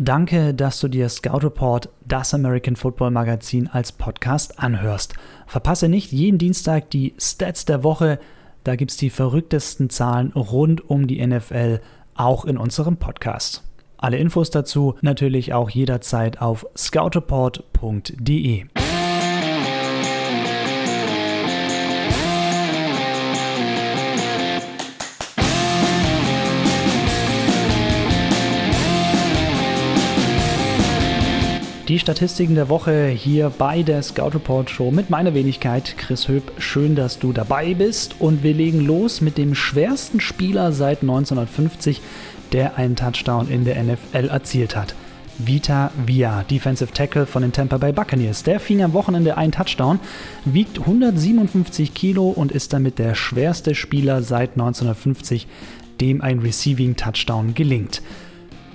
Danke, dass du dir Scout Report, das American Football Magazin, als Podcast anhörst. Verpasse nicht jeden Dienstag die Stats der Woche. Da gibt es die verrücktesten Zahlen rund um die NFL, auch in unserem Podcast. Alle Infos dazu natürlich auch jederzeit auf scoutreport.de. Die Statistiken der Woche hier bei der Scout Report Show mit meiner Wenigkeit, Chris Höp. Schön, dass du dabei bist. Und wir legen los mit dem schwersten Spieler seit 1950, der einen Touchdown in der NFL erzielt hat. Vita Via, Defensive Tackle von den Tampa Bay Buccaneers. Der fing am Wochenende einen Touchdown, wiegt 157 Kilo und ist damit der schwerste Spieler seit 1950, dem ein Receiving Touchdown gelingt.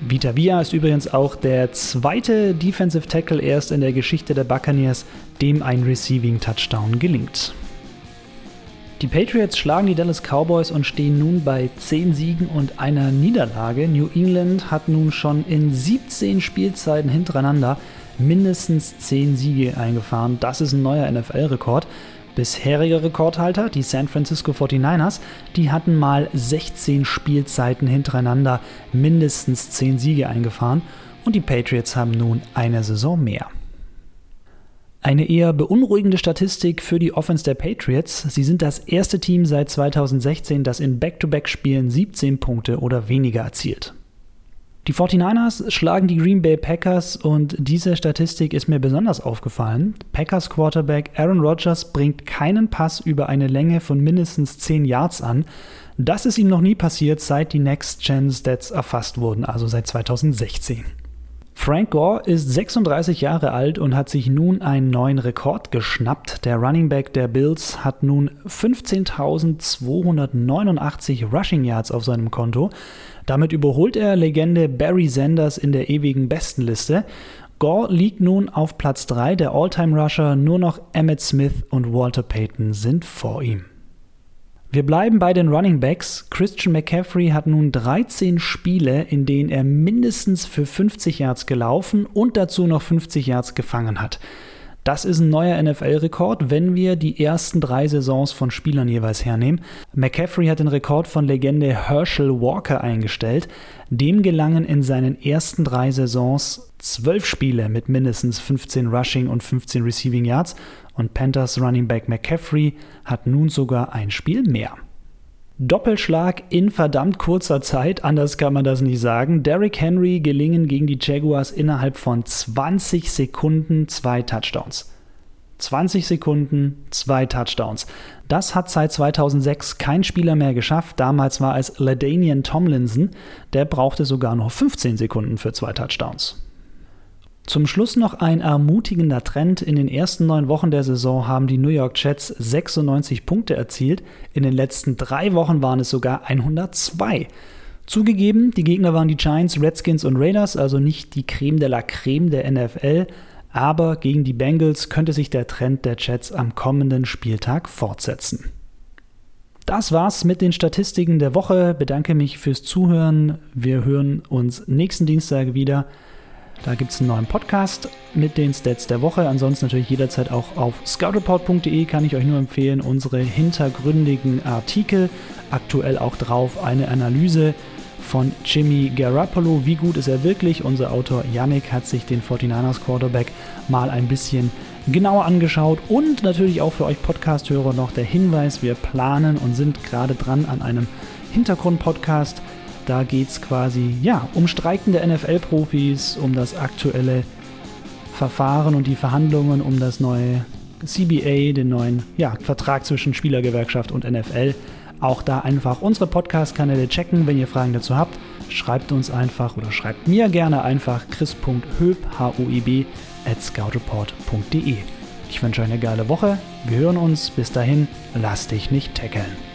Vita Via ist übrigens auch der zweite Defensive Tackle erst in der Geschichte der Buccaneers, dem ein Receiving Touchdown gelingt. Die Patriots schlagen die Dallas Cowboys und stehen nun bei 10 Siegen und einer Niederlage. New England hat nun schon in 17 Spielzeiten hintereinander mindestens 10 Siege eingefahren. Das ist ein neuer NFL-Rekord. Bisherige Rekordhalter, die San Francisco 49ers, die hatten mal 16 Spielzeiten hintereinander mindestens 10 Siege eingefahren und die Patriots haben nun eine Saison mehr. Eine eher beunruhigende Statistik für die Offense der Patriots. Sie sind das erste Team seit 2016, das in Back-to-Back-Spielen 17 Punkte oder weniger erzielt. Die 49ers schlagen die Green Bay Packers und diese Statistik ist mir besonders aufgefallen. Packers Quarterback Aaron Rodgers bringt keinen Pass über eine Länge von mindestens 10 Yards an. Das ist ihm noch nie passiert, seit die Next Gen Stats erfasst wurden, also seit 2016. Frank Gore ist 36 Jahre alt und hat sich nun einen neuen Rekord geschnappt. Der Running Back der Bills hat nun 15.289 Rushing Yards auf seinem Konto. Damit überholt er Legende Barry Sanders in der ewigen Bestenliste. Gore liegt nun auf Platz 3 der All-Time-Rusher, nur noch Emmett Smith und Walter Payton sind vor ihm. Wir bleiben bei den Running Backs. Christian McCaffrey hat nun 13 Spiele, in denen er mindestens für 50 Yards gelaufen und dazu noch 50 Yards gefangen hat. Das ist ein neuer NFL-Rekord, wenn wir die ersten drei Saisons von Spielern jeweils hernehmen. McCaffrey hat den Rekord von Legende Herschel Walker eingestellt. Dem gelangen in seinen ersten drei Saisons zwölf Spiele mit mindestens 15 Rushing und 15 Receiving Yards und Panthers Running Back McCaffrey hat nun sogar ein Spiel mehr. Doppelschlag in verdammt kurzer Zeit, anders kann man das nicht sagen. Derrick Henry gelingen gegen die Jaguars innerhalb von 20 Sekunden zwei Touchdowns. 20 Sekunden, zwei Touchdowns. Das hat seit 2006 kein Spieler mehr geschafft. Damals war es LaDainian Tomlinson. Der brauchte sogar noch 15 Sekunden für zwei Touchdowns. Zum Schluss noch ein ermutigender Trend. In den ersten neun Wochen der Saison haben die New York Jets 96 Punkte erzielt. In den letzten drei Wochen waren es sogar 102. Zugegeben, die Gegner waren die Giants, Redskins und Raiders, also nicht die Creme de la Creme der NFL. Aber gegen die Bengals könnte sich der Trend der Jets am kommenden Spieltag fortsetzen. Das war's mit den Statistiken der Woche. Bedanke mich fürs Zuhören. Wir hören uns nächsten Dienstag wieder. Da gibt es einen neuen Podcast mit den Stats der Woche. Ansonsten natürlich jederzeit auch auf scoutreport.de kann ich euch nur empfehlen, unsere hintergründigen Artikel. Aktuell auch drauf eine Analyse von Jimmy Garoppolo. Wie gut ist er wirklich? Unser Autor Yannick hat sich den 49ers Quarterback mal ein bisschen genauer angeschaut. Und natürlich auch für euch Podcast-Hörer noch der Hinweis, wir planen und sind gerade dran an einem Hintergrund-Podcast da geht es quasi ja, um streikende NFL-Profis, um das aktuelle Verfahren und die Verhandlungen um das neue CBA, den neuen ja, Vertrag zwischen Spielergewerkschaft und NFL. Auch da einfach unsere Podcast-Kanäle checken. Wenn ihr Fragen dazu habt, schreibt uns einfach oder schreibt mir gerne einfach chris.höb, H-O-E-B, at scoutreport.de. Ich wünsche euch eine geile Woche. Wir hören uns. Bis dahin, lass dich nicht tackeln.